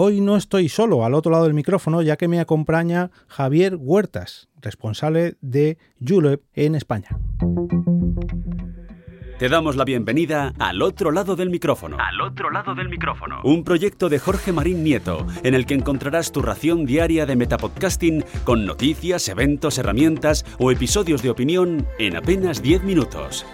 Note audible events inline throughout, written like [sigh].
hoy no estoy solo al otro lado del micrófono, ya que me acompaña Javier Huertas, responsable de Julep en España. Te damos la bienvenida al otro lado del micrófono. Al otro lado del micrófono. Un proyecto de Jorge Marín Nieto, en el que encontrarás tu ración diaria de metapodcasting con noticias, eventos, herramientas o episodios de opinión en apenas 10 minutos.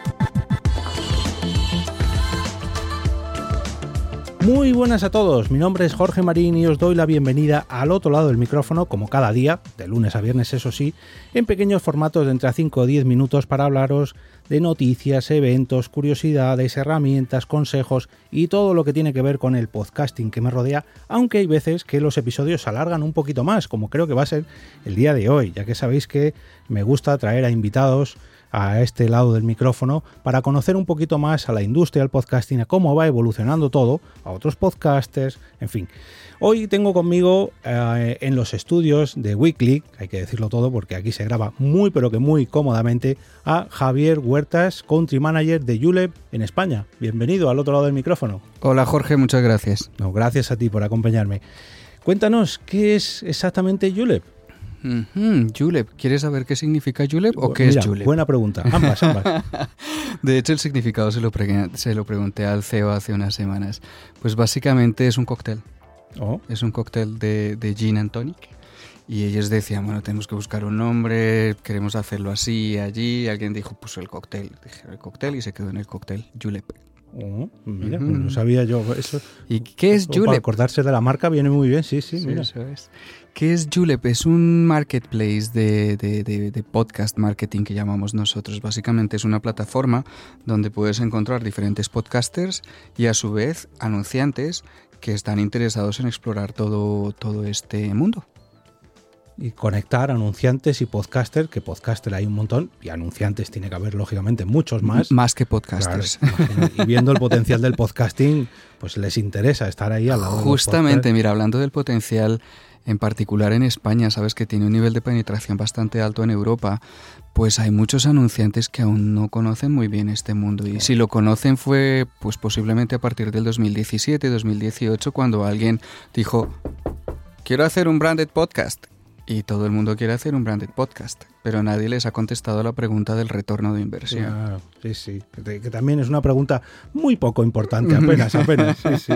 Muy buenas a todos, mi nombre es Jorge Marín y os doy la bienvenida al otro lado del micrófono, como cada día, de lunes a viernes eso sí, en pequeños formatos de entre 5 o 10 minutos para hablaros de noticias, eventos, curiosidades, herramientas, consejos y todo lo que tiene que ver con el podcasting que me rodea, aunque hay veces que los episodios se alargan un poquito más, como creo que va a ser el día de hoy, ya que sabéis que me gusta traer a invitados a este lado del micrófono para conocer un poquito más a la industria del podcasting, a cómo va evolucionando todo, a otros podcasters, en fin. Hoy tengo conmigo eh, en los estudios de Weekly, hay que decirlo todo porque aquí se graba muy pero que muy cómodamente, a Javier Huertas, Country Manager de Julep en España. Bienvenido al otro lado del micrófono. Hola Jorge, muchas gracias. No, gracias a ti por acompañarme. Cuéntanos, ¿qué es exactamente Julep? Julep. ¿Quieres saber qué significa Julep o qué es Julep? Buena pregunta. Ambas, ambas. [laughs] de hecho, el significado se lo, se lo pregunté al CEO hace unas semanas. Pues básicamente es un cóctel. Oh. Es un cóctel de, de gin and tonic. Y ellos decían, bueno, tenemos que buscar un nombre, queremos hacerlo así, allí. alguien dijo, pues el cóctel. Dije, el cóctel y se quedó en el cóctel, Julep. Oh, mira, no sabía yo eso. ¿Y qué es Julep? Para acordarse de la marca viene muy bien, sí, sí, sí Eso es. ¿Qué es Julep? Es un marketplace de, de, de, podcast marketing que llamamos nosotros. Básicamente es una plataforma donde puedes encontrar diferentes podcasters y a su vez anunciantes que están interesados en explorar todo, todo este mundo y conectar anunciantes y podcasters, que podcaster hay un montón, y anunciantes tiene que haber lógicamente muchos más. Más que podcasters. y viendo el potencial del podcasting, pues les interesa estar ahí al lado. Justamente, mira, hablando del potencial, en particular en España, sabes que tiene un nivel de penetración bastante alto en Europa, pues hay muchos anunciantes que aún no conocen muy bien este mundo. Y si lo conocen fue pues posiblemente a partir del 2017, 2018, cuando alguien dijo, quiero hacer un branded podcast y todo el mundo quiere hacer un branded podcast, pero nadie les ha contestado la pregunta del retorno de inversión. sí, sí, que, también es una pregunta muy poco importante, apenas, apenas. Sí, sí,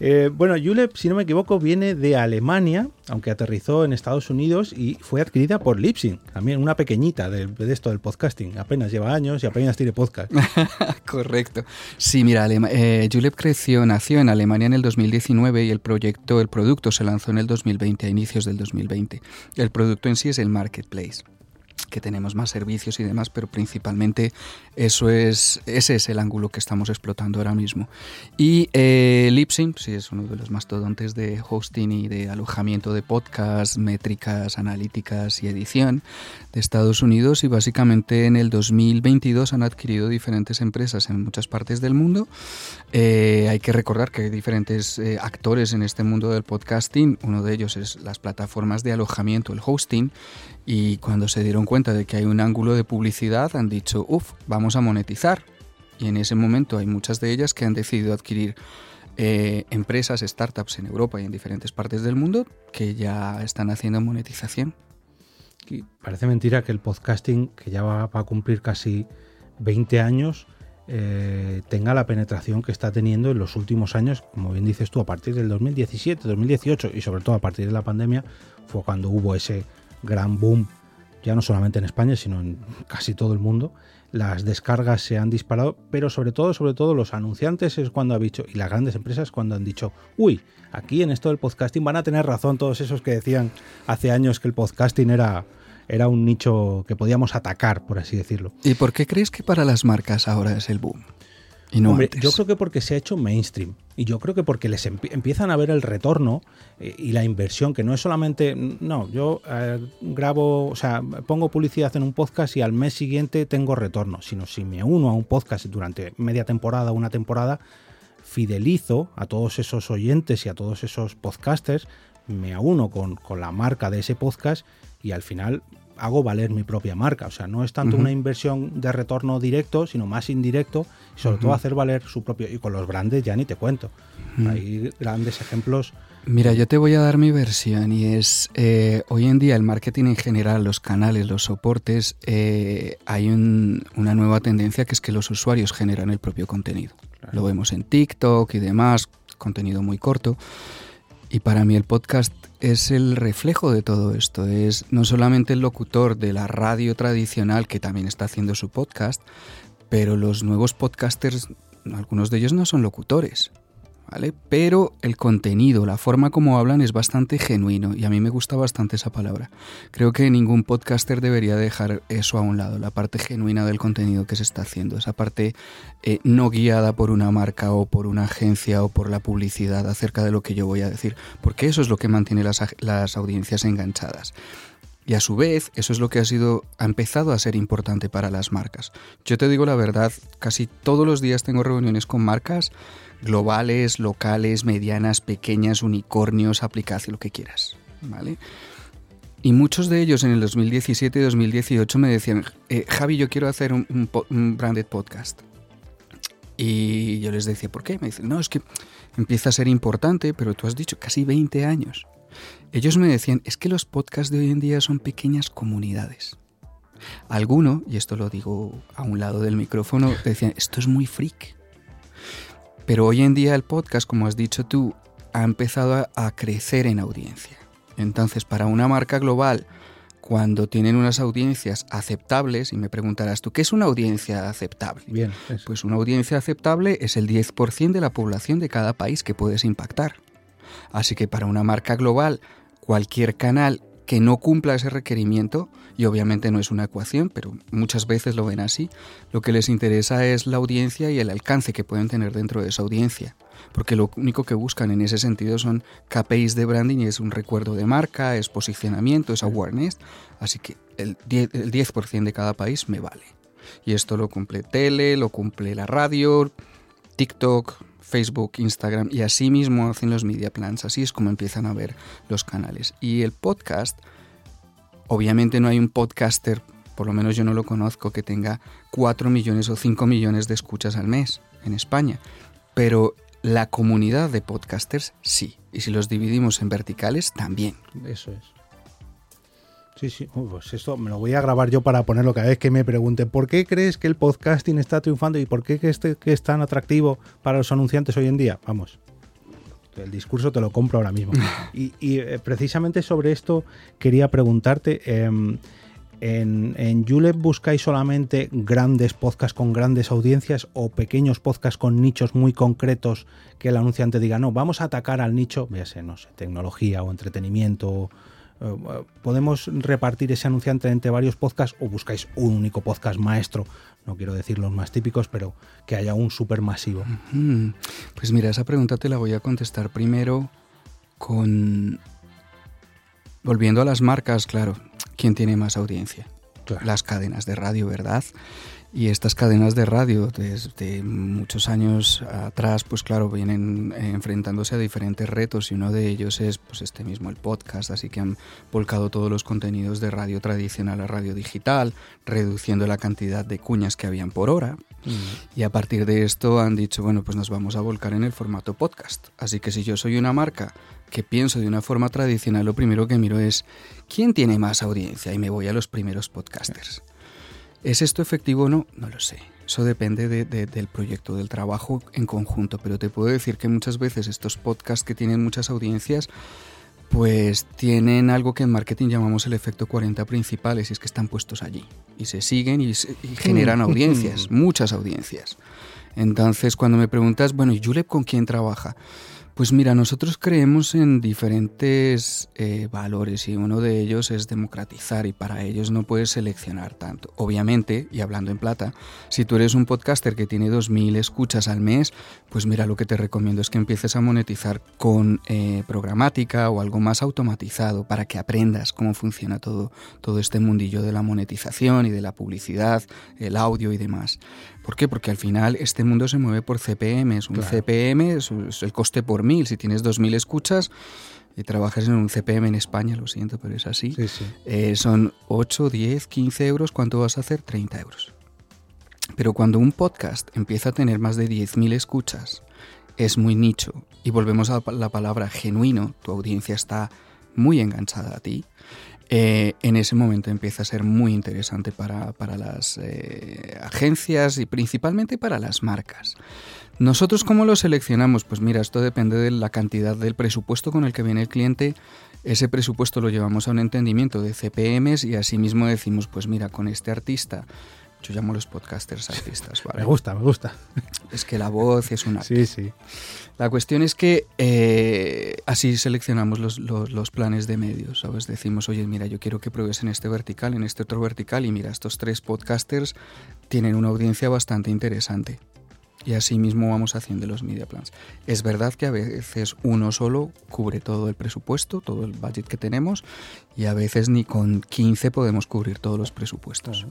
eh, bueno, Julep, si no me equivoco, viene de Alemania, aunque aterrizó en Estados Unidos y fue adquirida por Lipsyn, también una pequeñita de, esto del podcasting. Apenas lleva años y apenas tiene podcast. [laughs] Correcto. Sí, mira, eh, Julep creció, nació en Alemania en el 2019 y el proyecto, el producto se lanzó en el 2020, a inicios del 2020. El producto en sí es el marketplace que tenemos más servicios y demás, pero principalmente eso es, ese es el ángulo que estamos explotando ahora mismo. Y eh, Lipsync, sí, es uno de los mastodontes de hosting y de alojamiento de podcasts, métricas, analíticas y edición de Estados Unidos y básicamente en el 2022 han adquirido diferentes empresas en muchas partes del mundo. Eh, hay que recordar que hay diferentes eh, actores en este mundo del podcasting, uno de ellos es las plataformas de alojamiento, el hosting, y cuando se dieron cuenta de que hay un ángulo de publicidad han dicho, uff, vamos a monetizar. Y en ese momento hay muchas de ellas que han decidido adquirir eh, empresas, startups en Europa y en diferentes partes del mundo que ya están haciendo monetización. Y parece mentira que el podcasting, que ya va, a cumplir casi 20 años, eh, tenga la penetración que está teniendo en los últimos años, como bien dices tú, a partir del 2017, 2018 y sobre todo a partir de la pandemia, fue cuando hubo ese gran boom, ya no solamente en España, sino en casi todo el mundo. Las descargas se han disparado, pero sobre todo, sobre todo los anunciantes es cuando ha dicho, y las grandes empresas cuando han dicho, uy, aquí en esto del podcasting van a tener razón todos esos que decían hace años que el podcasting era, era un nicho que podíamos atacar, por así decirlo. ¿Y por qué crees que para las marcas ahora es el boom? Yo creo que porque se ha hecho mainstream. Y yo creo que porque les empiezan a ver el retorno eh, y la inversión, que no es solamente, no, yo eh, grabo, o sea, pongo publicidad en un podcast y al mes siguiente tengo retorno, sino si me uno a un podcast durante media temporada, una temporada, fidelizo a todos esos oyentes y a todos esos podcasters, me uno con, con la marca de ese podcast y al final hago valer mi propia marca. O sea, no es tanto una inversión de retorno directo, sino más indirecto, y sobre todo hacer valer su propio. Y con los brandes ya ni te cuento. Hay grandes ejemplos. Mira, yo te voy a dar mi versión y es, eh, hoy en día el marketing en general, los canales, los soportes, eh, hay una nueva tendencia que es que los usuarios generan el propio contenido. Lo vemos en TikTok y demás, contenido muy corto. Y para mí el podcast es el reflejo de todo esto. Es no solamente el locutor de la radio tradicional que también está haciendo su podcast, pero los nuevos podcasters, algunos de ellos no son locutores. Pero el contenido, la forma como hablan es bastante genuino y a mí me gusta bastante esa palabra. Creo que ningún podcaster debería dejar eso a un lado, la parte genuina del contenido que se está haciendo, esa parte eh, no guiada por una marca o por una agencia o por la publicidad acerca de lo que yo voy a decir, porque eso es lo que mantiene las, las audiencias enganchadas. Y a su vez, eso es lo que ha sido ha empezado a ser importante para las marcas. Yo te digo la verdad, casi todos los días tengo reuniones con marcas globales, locales, medianas, pequeñas, unicornios, aplicación, lo que quieras, ¿vale? Y muchos de ellos en el 2017 y 2018 me decían, eh, Javi, yo quiero hacer un, branded podcast. Y yo les decía, ¿por qué? Me dicen, no, es que empieza a ser importante, pero tú has dicho casi 20 años. Ellos me decían, es que los podcasts de hoy en día son pequeñas comunidades. Alguno, y esto lo digo a un lado del micrófono, decían, esto es muy freak. Pero hoy en día el podcast, como has dicho tú, ha empezado a, crecer en audiencia. Entonces, para una marca global, cuando tienen unas audiencias aceptables, y me preguntarás tú, ¿qué es una audiencia aceptable? Bien, pues una audiencia aceptable es el 10% de la población de cada país que puedes impactar. Así que para una marca global, cualquier canal que no cumpla ese requerimiento, y obviamente no es una ecuación, pero muchas veces lo ven así, lo que les interesa es la audiencia y el alcance que pueden tener dentro de esa audiencia, porque lo único que buscan en ese sentido son KPIs de branding y es un recuerdo de marca, es posicionamiento, es awareness, así que el 10%, el 10 de cada país me vale. Y esto lo cumple tele, lo cumple la radio, TikTok, Facebook, Instagram y así mismo hacen los media plans. Así es como empiezan a ver los canales. Y el podcast, obviamente no hay un podcaster, por lo menos yo no lo conozco, que tenga 4 millones o 5 millones de escuchas al mes en España. Pero la comunidad de podcasters sí. Y si los dividimos en verticales, también. Eso es. Sí, sí, pues esto me lo voy a grabar yo para ponerlo cada vez que me pregunten ¿por qué crees que el podcasting está triunfando y por qué que, este, que es tan atractivo para los anunciantes hoy en día? Vamos, el discurso te lo compro ahora mismo. [laughs] y, eh, precisamente sobre esto quería preguntarte, em, ¿en, ¿en Julep buscáis solamente grandes podcasts con grandes audiencias o pequeños podcasts con nichos muy concretos que el anunciante diga, no, vamos a atacar al nicho, véase, no sé, tecnología o entretenimiento eh, ¿Podemos repartir ese anunciante entre varios podcasts o buscáis un único podcast maestro? No quiero decir los más típicos, pero que haya un súper masivo. Pues mira, esa pregunta te la voy a contestar primero con... Volviendo a las marcas, claro, ¿quién tiene más audiencia? Las cadenas de radio, ¿verdad? Y estas cadenas de radio desde muchos años atrás, pues claro, vienen enfrentándose a diferentes retos y uno de ellos es pues este mismo el podcast, así que han volcado todos los contenidos de radio tradicional a radio digital, reduciendo la cantidad de cuñas que habían por hora. Mm. Y a partir de esto han dicho, bueno, pues nos vamos a volcar en el formato podcast. Así que si yo soy una marca que pienso de una forma tradicional, lo primero que miro es quién tiene más audiencia y me voy a los primeros podcasters. ¿Es esto efectivo o no? No lo sé. Eso depende del proyecto, del trabajo en conjunto, pero te puedo decir que muchas veces estos podcasts que tienen muchas audiencias, pues tienen algo que en marketing llamamos el efecto 40 principales, y es que están puestos allí y se siguen y, generan audiencias, [laughs] muchas audiencias. Entonces, cuando me preguntas, bueno, ¿y Julep con quién trabaja? Pues mira, nosotros creemos en diferentes eh, valores y uno de ellos es democratizar y para ellos no puedes seleccionar tanto. Obviamente, y hablando en plata, si tú eres un podcaster que tiene 2.000 escuchas al mes, pues mira, lo que te recomiendo es que empieces a monetizar con eh, programática o algo más automatizado para que aprendas cómo funciona todo, todo este mundillo de la monetización y de la publicidad, el audio y demás. ¿Por qué? Porque al final este mundo se mueve por CPM. Un CPM es el coste por mil. Si tienes 2.000 escuchas, y trabajas en un CPM en España, lo siento, pero es así, Sí, sí. eh, son 8, 10, 15 euros. ¿Cuánto vas a hacer? 30 euros. Pero cuando un podcast empieza a tener más de 10.000 escuchas, es muy nicho. Y volvemos a la palabra genuino, tu audiencia está muy enganchada a ti. eh, en ese momento empieza a ser muy interesante para, para las eh, agencias y principalmente para las marcas. Nosotros cómo lo seleccionamos? Pues mira, esto depende de la cantidad del presupuesto con el que viene el cliente. Ese presupuesto lo llevamos a un entendimiento de CPMs y asimismo decimos, pues mira, con este artista, yo llamo a los podcasters artistas, ¿vale? [laughs] Me gusta, me gusta. Es que la voz es una... Sí, sí. La cuestión es que eh, así seleccionamos los, los- los planes de medios, ¿sabes? Decimos, oye, mira, yo quiero que pruebes en este vertical, en este otro vertical, y mira, estos tres podcasters tienen una audiencia bastante interesante. Y así mismo vamos haciendo los media plans. Es verdad que a veces uno solo cubre todo el presupuesto, todo el budget que tenemos, y a veces ni con 15 podemos cubrir todos los presupuestos.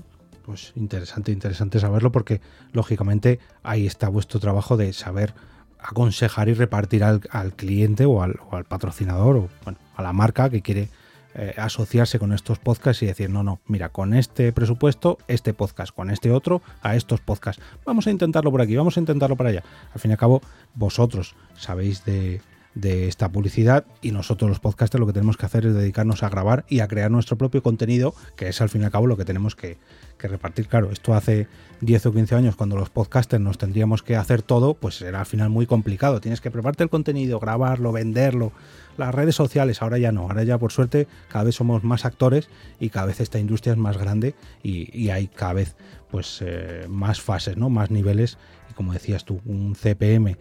Pues interesante, interesante saberlo porque lógicamente ahí está vuestro trabajo de saber aconsejar y repartir al, al cliente o al, al patrocinador o bueno, a la marca que quiere eh, asociarse con estos podcasts y decir, no, no, mira, con este presupuesto, este podcast, con este otro, a estos podcasts. Vamos a intentarlo por aquí, vamos a intentarlo por allá. Al fin y al cabo, vosotros sabéis de, de esta publicidad y nosotros los podcasters lo que tenemos que hacer es dedicarnos a grabar y a crear nuestro propio contenido, que es al fin y al cabo lo que tenemos que, que repartir. Claro, esto hace 10 o 15 años cuando los podcasters nos tendríamos que hacer todo, pues era al final muy complicado. Tienes que prepararte el contenido, grabarlo, venderlo, las redes sociales, ahora ya no, ahora ya por suerte cada vez somos más actores y cada vez esta industria es más grande y, y hay cada vez pues eh, más fases, ¿no? Más niveles y como decías tú, un CPM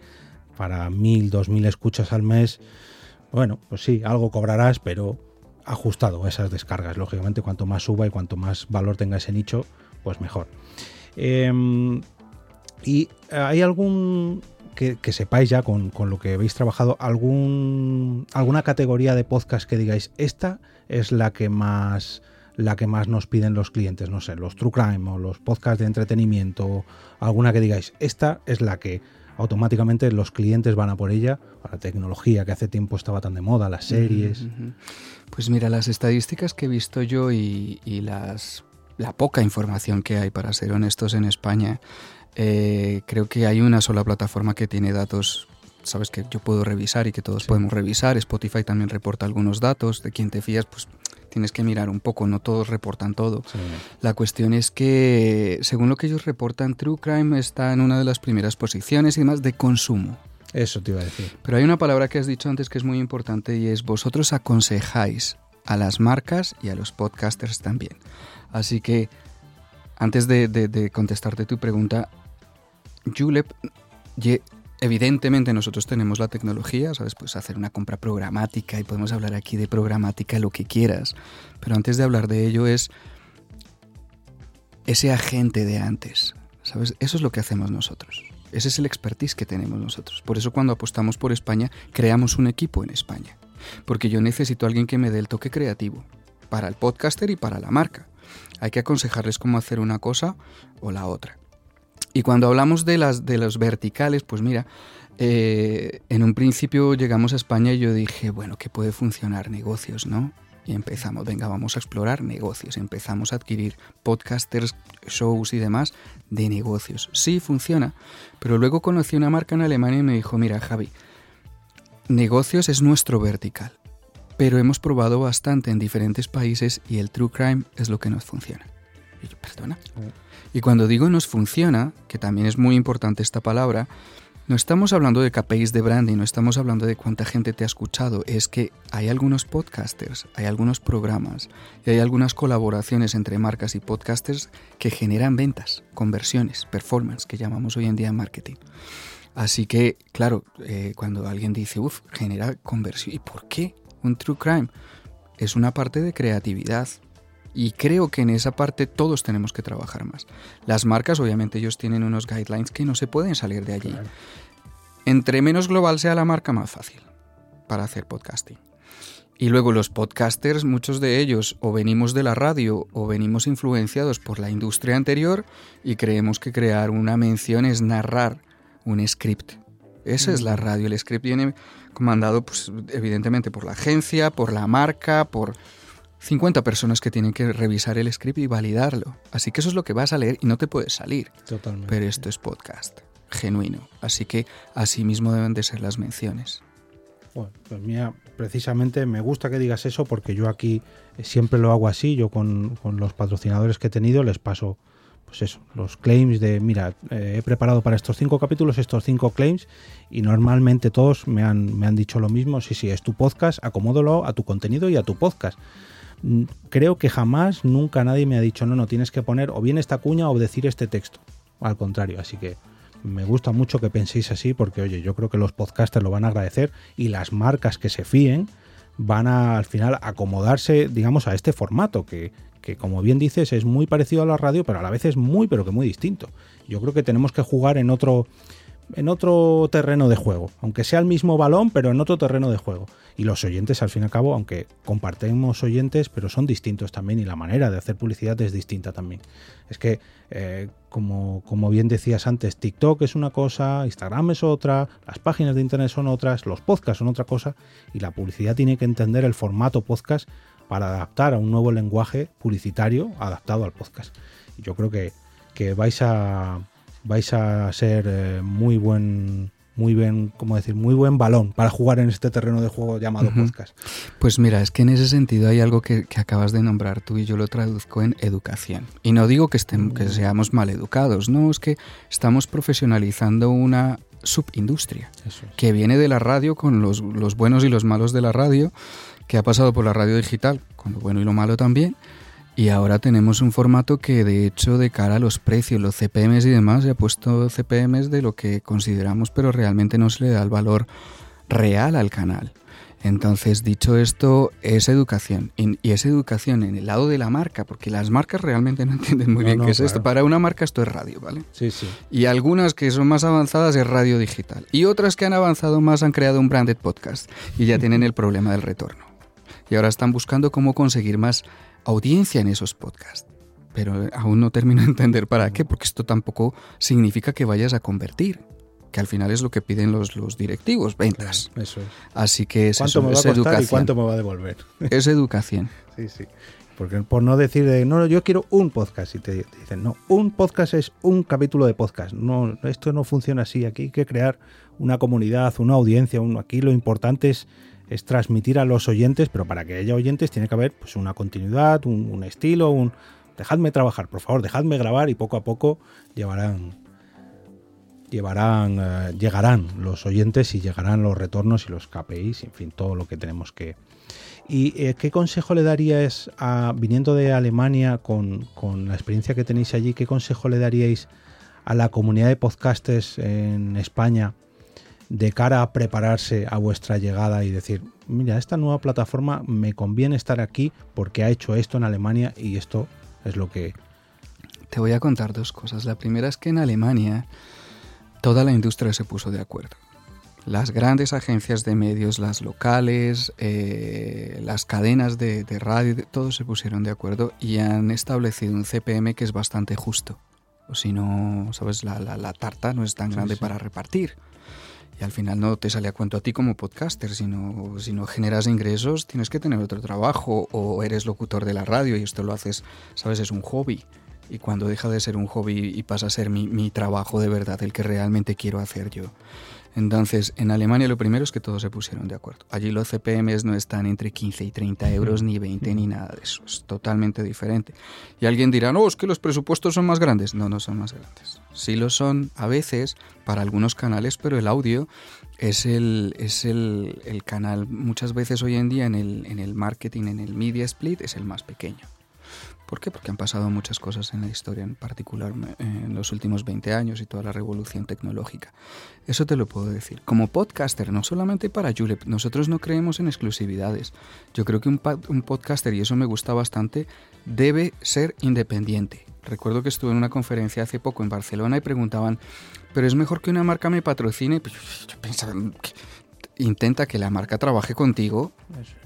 para 1000, 2000 escuchas al mes, bueno, pues sí, algo cobrarás, pero ajustado a esas descargas. Lógicamente, cuanto más suba y cuanto más valor tenga ese nicho, pues mejor. Eh, ¿Y hay algún que, que sepáis ya con, con, lo que habéis trabajado, algún, alguna categoría de podcast que digáis, esta es la que más la que más nos piden los clientes, no sé, los True Crime o los podcasts de entretenimiento, alguna que digáis, esta es la que automáticamente los clientes van a por ella, a la tecnología que hace tiempo estaba tan de moda, las series. Uh -huh. Pues mira, las estadísticas que he visto yo y, y las, la poca información que hay, para ser honestos, en España, eh, creo que hay una sola plataforma que tiene datos, sabes, que yo puedo revisar y que todos sí. podemos revisar. Spotify también reporta algunos datos, de quien te fías, pues tienes que mirar un poco, no todos reportan todo. Sí. La cuestión es que, según lo que ellos reportan, True Crime está en una de las primeras posiciones y demás de consumo. Eso te iba a decir. Pero hay una palabra que has dicho antes que es muy importante y es vosotros aconsejáis a las marcas y a los podcasters también. Así que, antes de, de, de contestarte tu pregunta, Julep, evidentemente nosotros tenemos la tecnología, ¿sabes? Pues hacer una compra programática y podemos hablar aquí de programática lo que quieras. Pero antes de hablar de ello es ese agente de antes, ¿sabes? Eso es lo que hacemos nosotros. Ese es el expertise que tenemos nosotros. Por eso cuando apostamos por España, creamos un equipo en España. Porque yo necesito a alguien que me dé el toque creativo para el podcaster y para la marca. Hay que aconsejarles cómo hacer una cosa o la otra. Y cuando hablamos de las de los verticales, pues mira, eh, en un principio llegamos a España y yo dije, bueno, que puede funcionar negocios, ¿no? Y empezamos, venga, vamos a explorar negocios. Empezamos a adquirir podcasters, shows y demás de negocios. Sí, funciona. Pero luego conocí una marca en Alemania y me dijo, mira, Javi, negocios es nuestro vertical. Pero hemos probado bastante en diferentes países y el true crime es lo que nos funciona. Y yo, perdona. Y cuando digo nos funciona, que también es muy importante esta palabra, no estamos hablando de KPIs de branding, no estamos hablando de cuánta gente te ha escuchado, es que hay algunos podcasters, hay algunos programas y hay algunas colaboraciones entre marcas y podcasters que generan ventas, conversiones, performance, que llamamos hoy en día marketing. Así que, claro, eh, cuando alguien dice, uff, genera conversión, ¿y por qué? Un true crime es una parte de creatividad, y creo que en esa parte todos tenemos que trabajar más. Las marcas, obviamente, ellos tienen unos guidelines que no se pueden salir de allí. Claro. Entre menos global sea la marca, más fácil para hacer podcasting. Y luego los podcasters, muchos de ellos o venimos de la radio o venimos influenciados por la industria anterior y creemos que crear una mención es narrar un script. Esa es la Mm. radio. El script viene comandado, pues, evidentemente, por la agencia, por la marca, por 50 personas que tienen que revisar el script y validarlo. Así que eso es lo que vas a leer y no te puedes salir. Totalmente. Pero esto es podcast, genuino. Así que así mismo deben de ser las menciones. Bueno, pues mira, precisamente me gusta que digas eso porque yo aquí siempre lo hago así. Yo con, con los patrocinadores que he tenido les paso, pues eso, los claims de, mira, eh, he preparado para estos cinco capítulos estos cinco claims y normalmente todos me han, me han dicho lo mismo. Sí, sí, es tu podcast, acomódalo a tu contenido y a tu podcast. Creo que jamás, nunca nadie me ha dicho, no, no, tienes que poner o bien esta cuña o decir este texto. Al contrario, así que me gusta mucho que penséis así porque, oye, yo creo que los podcasters lo van a agradecer y las marcas que se fíen van a al final acomodarse, digamos, a este formato que, que, como bien dices, es muy parecido a la radio, pero a la vez es muy, pero que muy distinto. Yo creo que tenemos que jugar en otro en otro terreno de juego, aunque sea el mismo balón, pero en otro terreno de juego. Y los oyentes, al fin y al cabo, aunque compartimos oyentes, pero son distintos también y la manera de hacer publicidad es distinta también. Es que, eh, como, como bien decías antes, TikTok es una cosa, Instagram es otra, las páginas de Internet son otras, los podcasts son otra cosa, y la publicidad tiene que entender el formato podcast para adaptar a un nuevo lenguaje publicitario adaptado al podcast. Yo creo que, que vais a vais a ser eh, muy buen muy bien, como decir, muy buen balón para jugar en este terreno de juego llamado podcast. Pues mira, es que en ese sentido hay algo que, que acabas de nombrar tú y yo lo traduzco en educación. Y no digo que, estén, que seamos mal educados, no, es que estamos profesionalizando una subindustria es. que viene de la radio con los, los buenos y los malos de la radio, que ha pasado por la radio digital con lo bueno y lo malo también. Y ahora tenemos un formato que de hecho de cara a los precios, los CPMs y demás, se ha puesto CPMs de lo que consideramos, pero realmente no se le da el valor real al canal. Entonces, dicho esto, es educación. Y y es educación en el lado de la marca, porque las marcas realmente no [laughs] entienden muy No, bien no, qué es claro. esto. Para una marca esto es radio, ¿vale? Sí, sí. Y algunas que son más avanzadas es radio digital. Y otras que han avanzado más han creado un branded podcast y ya [laughs] tienen el problema del retorno. Y ahora están buscando cómo conseguir más audiencia en esos podcasts. Pero aún no termino de entender para qué, porque esto tampoco significa que vayas a convertir, que al final es lo que piden los, los directivos, ventas. Eso es. Así que es, ¿Cuánto eso, me va a es costar y educación. cuánto me va a devolver? Es educación. [laughs] Sí, sí. Porque por no decir de, no, yo quiero un podcast y te dicen, no, un podcast es un capítulo de podcast. No, esto no funciona así. Aquí hay que crear una comunidad, una audiencia. Un, aquí lo importante es, es transmitir a los oyentes, pero para que haya oyentes tiene que haber pues, una continuidad, un, estilo, un... Dejadme trabajar, por favor, dejadme grabar y poco a poco llevarán llevarán eh, llegarán los oyentes y llegarán los retornos y los KPIs, en fin, todo lo que tenemos que, ¿Y eh, qué consejo le daríais, a, viniendo de Alemania, con, con la experiencia que tenéis allí, qué consejo le daríais a la comunidad de podcasters en España de cara a prepararse a vuestra llegada y decir, mira, esta nueva plataforma me conviene estar aquí porque ha hecho esto en Alemania y esto es lo que... Te voy a contar dos cosas. La primera es que en Alemania toda la industria se puso de acuerdo. Las grandes agencias de medios, las locales, eh, las cadenas de, de radio, todos se pusieron de acuerdo y han establecido un CPM que es bastante justo. O si no, sabes, la, la- la tarta no es tan Sí, grande sí. para repartir. Y al final no te sale a cuento a ti como podcaster, sino si no generas ingresos tienes que tener otro trabajo o eres locutor de la radio y esto lo haces, sabes, es un hobby. Y cuando deja de ser un hobby y pasa a ser mi, trabajo de verdad, el que realmente quiero hacer yo. Entonces, en Alemania lo primero es que todos se pusieron de acuerdo. Allí los CPMs no están entre 15 y 30 euros, ni 20, ni nada de eso. Es totalmente diferente. Y alguien dirá, no, es que los presupuestos son más grandes. No, no son más grandes. Sí lo son a veces para algunos canales, pero el audio es el, es el, el canal muchas veces hoy en día en el, en el marketing, en el media split, es el más pequeño. ¿Por qué? Porque han pasado muchas cosas en la historia, en particular eh, en los últimos 20 años y toda la revolución tecnológica. Eso te lo puedo decir. Como podcaster, no solamente para Julep, nosotros no creemos en exclusividades. Yo creo que un, un podcaster, y eso me gusta bastante, debe ser independiente. Recuerdo que estuve en una conferencia hace poco en Barcelona y preguntaban, ¿pero es mejor que una marca me patrocine? Pues yo, pensaba, "Que- intenta que la marca trabaje contigo,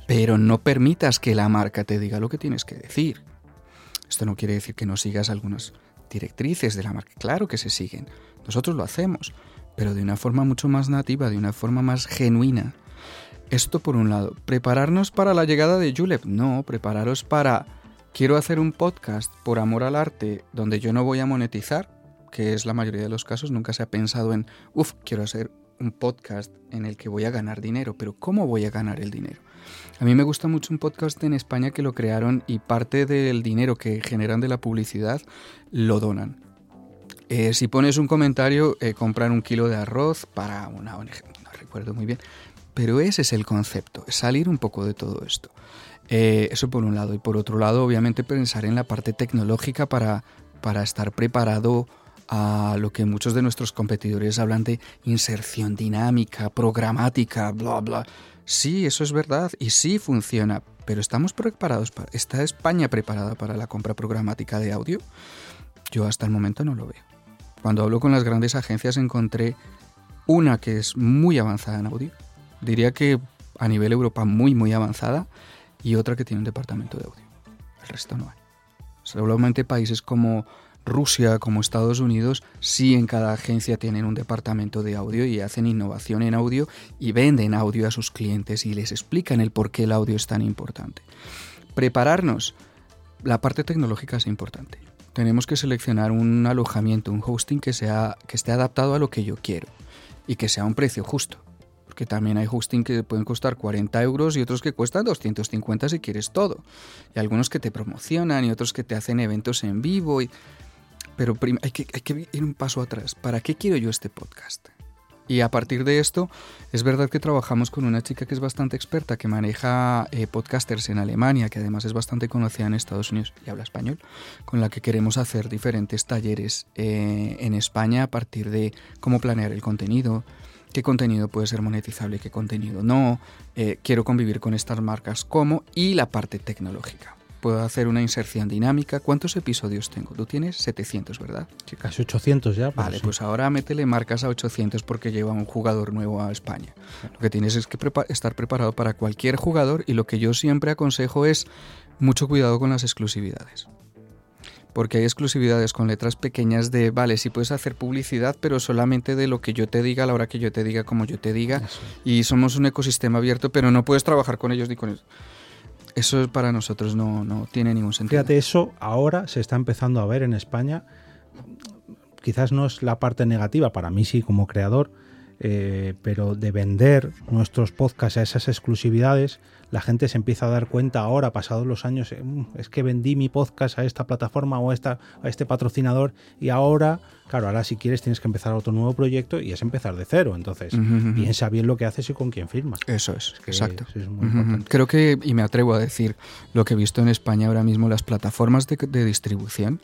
pero no permitas que la marca te diga lo que tienes que decir. Esto no quiere decir que no sigas algunas directrices de la marca. Claro que se siguen. Nosotros lo hacemos. pero de una forma mucho más nativa, de una forma más genuina. Esto por un lado. ¿Prepararnos para la llegada de Julep? No, prepararos para... Quiero hacer un podcast por amor al arte donde yo no voy a monetizar, que es la mayoría de los casos, nunca se ha pensado en, uff, quiero hacer un podcast en el que voy a ganar dinero, pero ¿cómo voy a ganar el dinero? A mí me gusta mucho un podcast en España que lo crearon y parte del dinero que generan de la publicidad lo donan. Eh, si pones un comentario, eh, compran un kilo de arroz para una ONG, no recuerdo muy bien, pero ese es el concepto, salir un poco de todo esto. Eh, eso por un lado. Y por otro lado, obviamente pensar en la parte tecnológica para, para estar preparado a lo que muchos de nuestros competidores hablan de inserción dinámica, programática, bla, bla. Sí, eso es verdad y sí funciona, pero ¿estamos preparados para... ¿Está España preparada para la compra programática de audio? Yo hasta el momento no lo veo. Cuando hablo con las grandes agencias encontré una que es muy avanzada en audio, diría que a nivel Europa muy muy avanzada, y otra que tiene un departamento de audio. El resto no hay. Solamente países como Rusia, como Estados Unidos, sí en cada agencia tienen un departamento de audio y hacen innovación en audio y venden audio a sus clientes y les explican el por qué el audio es tan importante. Prepararnos. La parte tecnológica es importante tenemos que seleccionar un alojamiento, un hosting que, sea, que esté adaptado a lo que yo quiero y que sea un precio justo. Porque también hay hosting que pueden costar 40 euros y otros que cuestan 250 si quieres todo. Y algunos que te promocionan y otros que te hacen eventos en vivo. Y... Pero hay que, hay que ir un paso atrás. ¿Para qué quiero yo este podcast? Y a partir de esto, es verdad que trabajamos con una chica que es bastante experta, que maneja eh, podcasters en Alemania, que además es bastante conocida en Estados Unidos y habla español, con la que queremos hacer diferentes talleres eh, en España a partir de cómo planear el contenido, qué contenido puede ser monetizable y qué contenido no, eh, quiero convivir con estas marcas como y la parte tecnológica puedo hacer una inserción dinámica. ¿Cuántos episodios tengo? Tú tienes 700, ¿verdad? Sí, casi 800 ya. Vale, pues ahora métele marcas a 800 porque lleva un jugador nuevo a España. Lo que tienes es que estar preparado para cualquier jugador y lo que yo siempre aconsejo es mucho cuidado con las exclusividades. Porque hay exclusividades con letras pequeñas de, vale, sí puedes hacer publicidad, pero solamente de lo que yo te diga, a la hora que yo te diga, como yo te diga. Y somos un ecosistema abierto, pero no puedes trabajar con ellos ni con ellos. Eso para nosotros no, no tiene ningún sentido. Fíjate, eso ahora se está empezando a ver en España. Quizás no es la parte negativa, para mí sí como creador, eh, pero de vender nuestros podcasts a esas exclusividades, la gente se empieza a dar cuenta ahora, pasados los años, eh, mm, es que vendí mi podcast a esta plataforma o a, esta, a este patrocinador y ahora, claro, ahora si quieres tienes que empezar otro nuevo proyecto y es empezar de cero. Entonces, piensa bien lo que haces y con quién firmas. Eso es, exacto. Creo que, y me atrevo a decir, lo que he visto en España ahora mismo, las plataformas de, de distribución,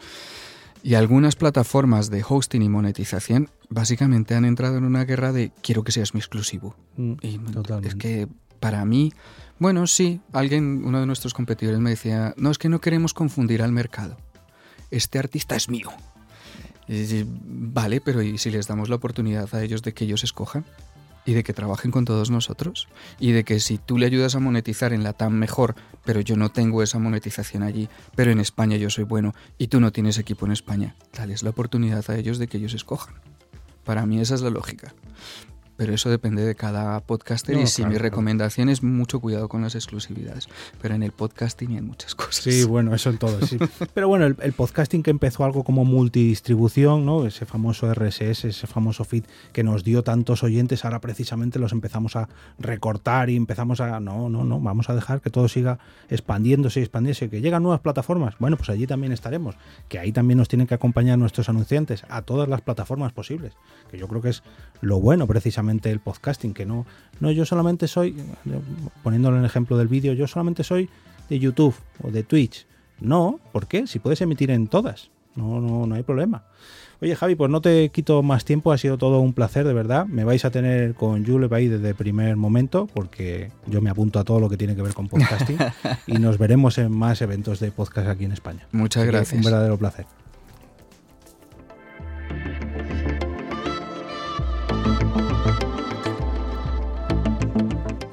y algunas plataformas de hosting y monetización básicamente han entrado en una guerra de quiero que seas mi exclusivo. Mm, y es que para mí, bueno, sí, alguien, uno de nuestros competidores me decía, no, es que no queremos confundir al mercado. Este artista es mío. vale, pero ¿y si les damos la oportunidad a ellos de que ellos escojan? Y de que trabajen con todos nosotros y de que si tú le ayudas a monetizar en la TAM mejor, pero yo no tengo esa monetización allí, pero en España yo soy bueno y tú no tienes equipo en España, dales la oportunidad a ellos de que ellos escojan. Para mí esa es la lógica pero eso depende de cada podcaster y si mi recomendación es mucho cuidado con las exclusividades, pero en el podcasting hay muchas cosas. Sí, bueno, eso en todo, sí. [laughs] pero bueno, el, podcasting que empezó algo como multidistribución, ¿no? ese famoso RSS, ese famoso feed que nos dio tantos oyentes, ahora precisamente los empezamos a recortar y empezamos a, no, no, no, vamos a dejar que todo siga expandiéndose y expandiéndose, que llegan nuevas plataformas, bueno, pues allí también estaremos, que ahí también nos tienen que acompañar nuestros anunciantes a todas las plataformas posibles, que yo creo que es lo bueno precisamente el podcasting, que no, no yo solamente soy, poniéndolo en el ejemplo del vídeo, yo solamente soy de YouTube o de Twitch. No, ¿por qué? Si puedes emitir en todas, no, no, no hay problema. Oye Javi, pues no te quito más tiempo, ha sido todo un placer, de verdad. Me vais a tener con Julep ahí desde el primer momento, porque yo me apunto a todo lo que tiene que ver con podcasting [laughs] y nos veremos en más eventos de podcast aquí en España. Muchas gracias. Un verdadero placer.